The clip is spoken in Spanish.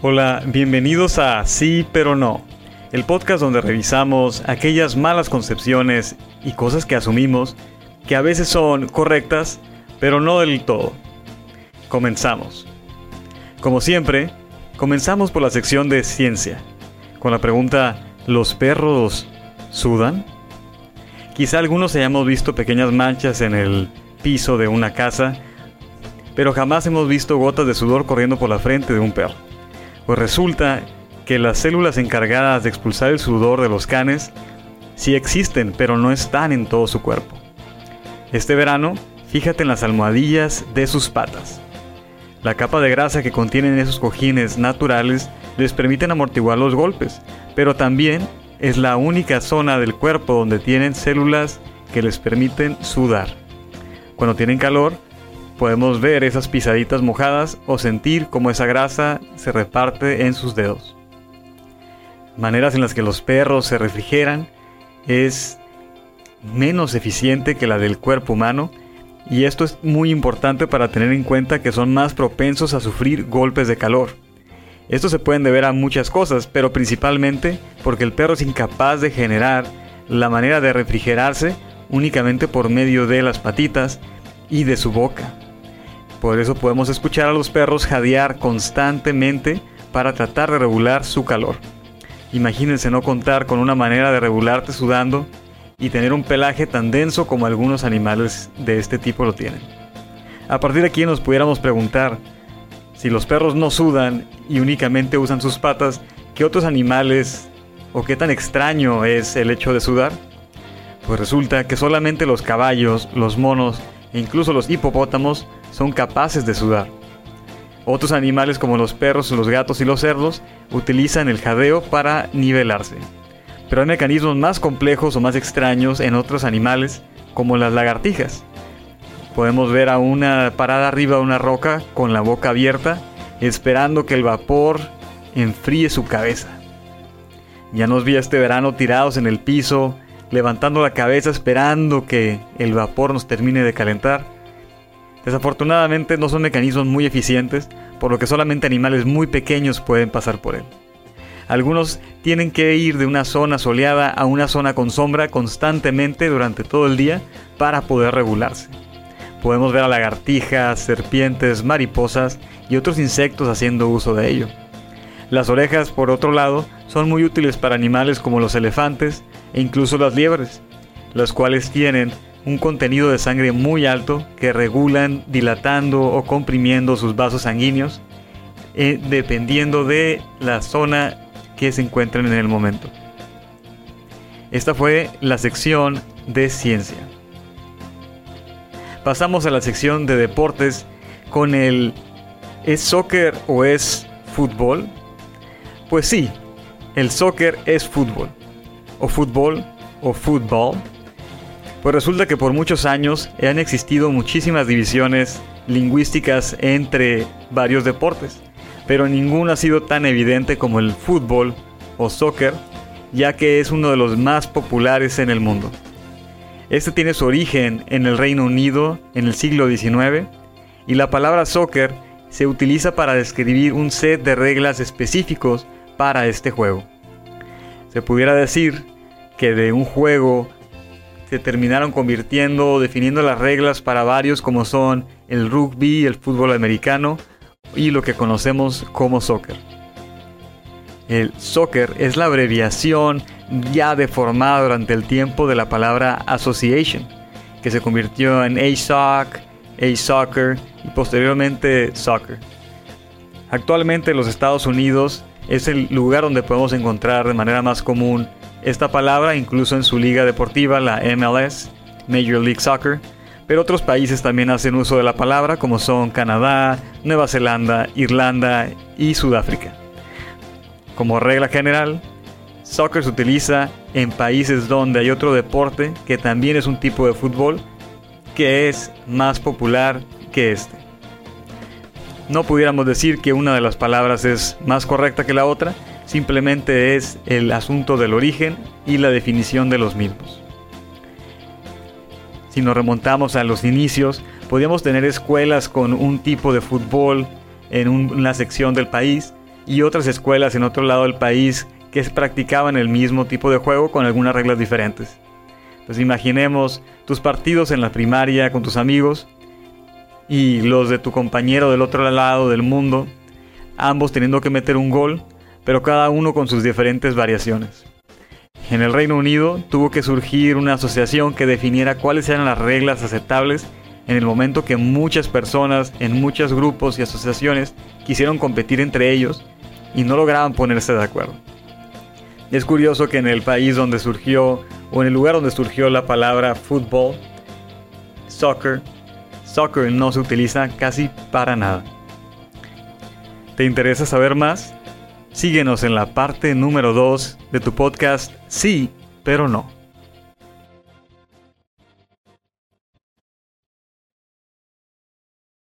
Hola, bienvenidos a Sí pero no, el podcast donde revisamos aquellas malas concepciones y cosas que asumimos que a veces son correctas, pero no del todo. Comenzamos. Como siempre, comenzamos por la sección de ciencia, con la pregunta ¿los perros sudan? Quizá algunos hayamos visto pequeñas manchas en el piso de una casa, pero jamás hemos visto gotas de sudor corriendo por la frente de un perro. Pues resulta que las células encargadas de expulsar el sudor de los canes sí existen, pero no están en todo su cuerpo. Este verano, fíjate en las almohadillas de sus patas. La capa de grasa que contienen esos cojines naturales les permiten amortiguar los golpes, pero también es la única zona del cuerpo donde tienen células que les permiten sudar. Cuando tienen calor, podemos ver esas pisaditas mojadas o sentir cómo esa grasa se reparte en sus dedos. Maneras en las que los perros se refrigeran es menos eficiente que la del cuerpo humano y esto es muy importante para tener en cuenta que son más propensos a sufrir golpes de calor. Esto se pueden deber a muchas cosas, pero principalmente porque el perro es incapaz de generar la manera de refrigerarse únicamente por medio de las patitas y de su boca. Por eso podemos escuchar a los perros jadear constantemente para tratar de regular su calor. Imagínense no contar con una manera de regularte sudando y tener un pelaje tan denso como algunos animales de este tipo lo tienen. A partir de aquí nos pudiéramos preguntar, si los perros no sudan y únicamente usan sus patas, ¿qué otros animales o qué tan extraño es el hecho de sudar? Pues resulta que solamente los caballos, los monos e incluso los hipopótamos son capaces de sudar. Otros animales como los perros, los gatos y los cerdos utilizan el jadeo para nivelarse. Pero hay mecanismos más complejos o más extraños en otros animales como las lagartijas. Podemos ver a una parada arriba de una roca con la boca abierta esperando que el vapor enfríe su cabeza. Ya nos vi este verano tirados en el piso, levantando la cabeza esperando que el vapor nos termine de calentar. Desafortunadamente no son mecanismos muy eficientes, por lo que solamente animales muy pequeños pueden pasar por él. Algunos tienen que ir de una zona soleada a una zona con sombra constantemente durante todo el día para poder regularse. Podemos ver a lagartijas, serpientes, mariposas y otros insectos haciendo uso de ello. Las orejas, por otro lado, son muy útiles para animales como los elefantes e incluso las liebres, las cuales tienen un contenido de sangre muy alto que regulan dilatando o comprimiendo sus vasos sanguíneos eh, dependiendo de la zona que se encuentren en el momento. Esta fue la sección de ciencia. Pasamos a la sección de deportes con el ¿es soccer o es fútbol? Pues sí, el soccer es fútbol, o fútbol, o fútbol. Pues resulta que por muchos años han existido muchísimas divisiones lingüísticas entre varios deportes pero ninguno ha sido tan evidente como el fútbol o soccer, ya que es uno de los más populares en el mundo. Este tiene su origen en el Reino Unido en el siglo XIX y la palabra soccer se utiliza para describir un set de reglas específicos para este juego. Se pudiera decir que de un juego se terminaron convirtiendo definiendo las reglas para varios como son el rugby, el fútbol americano, y lo que conocemos como soccer. El soccer es la abreviación ya deformada durante el tiempo de la palabra association, que se convirtió en A-Soc, A-Soccer y posteriormente soccer. Actualmente en los Estados Unidos es el lugar donde podemos encontrar de manera más común esta palabra, incluso en su liga deportiva, la MLS, Major League Soccer, pero otros países también hacen uso de la palabra como son Canadá, Nueva Zelanda, Irlanda y Sudáfrica. Como regla general, soccer se utiliza en países donde hay otro deporte que también es un tipo de fútbol que es más popular que este. No pudiéramos decir que una de las palabras es más correcta que la otra, simplemente es el asunto del origen y la definición de los mismos si nos remontamos a los inicios, podíamos tener escuelas con un tipo de fútbol en una sección del país y otras escuelas en otro lado del país que practicaban el mismo tipo de juego con algunas reglas diferentes. Pues imaginemos tus partidos en la primaria con tus amigos y los de tu compañero del otro lado del mundo, ambos teniendo que meter un gol, pero cada uno con sus diferentes variaciones. En el Reino Unido tuvo que surgir una asociación que definiera cuáles eran las reglas aceptables en el momento que muchas personas en muchos grupos y asociaciones quisieron competir entre ellos y no lograban ponerse de acuerdo. Es curioso que en el país donde surgió, o en el lugar donde surgió la palabra fútbol, soccer, soccer no se utiliza casi para nada. ¿Te interesa saber más? Síguenos en la parte número 2 de tu podcast Sí, pero no.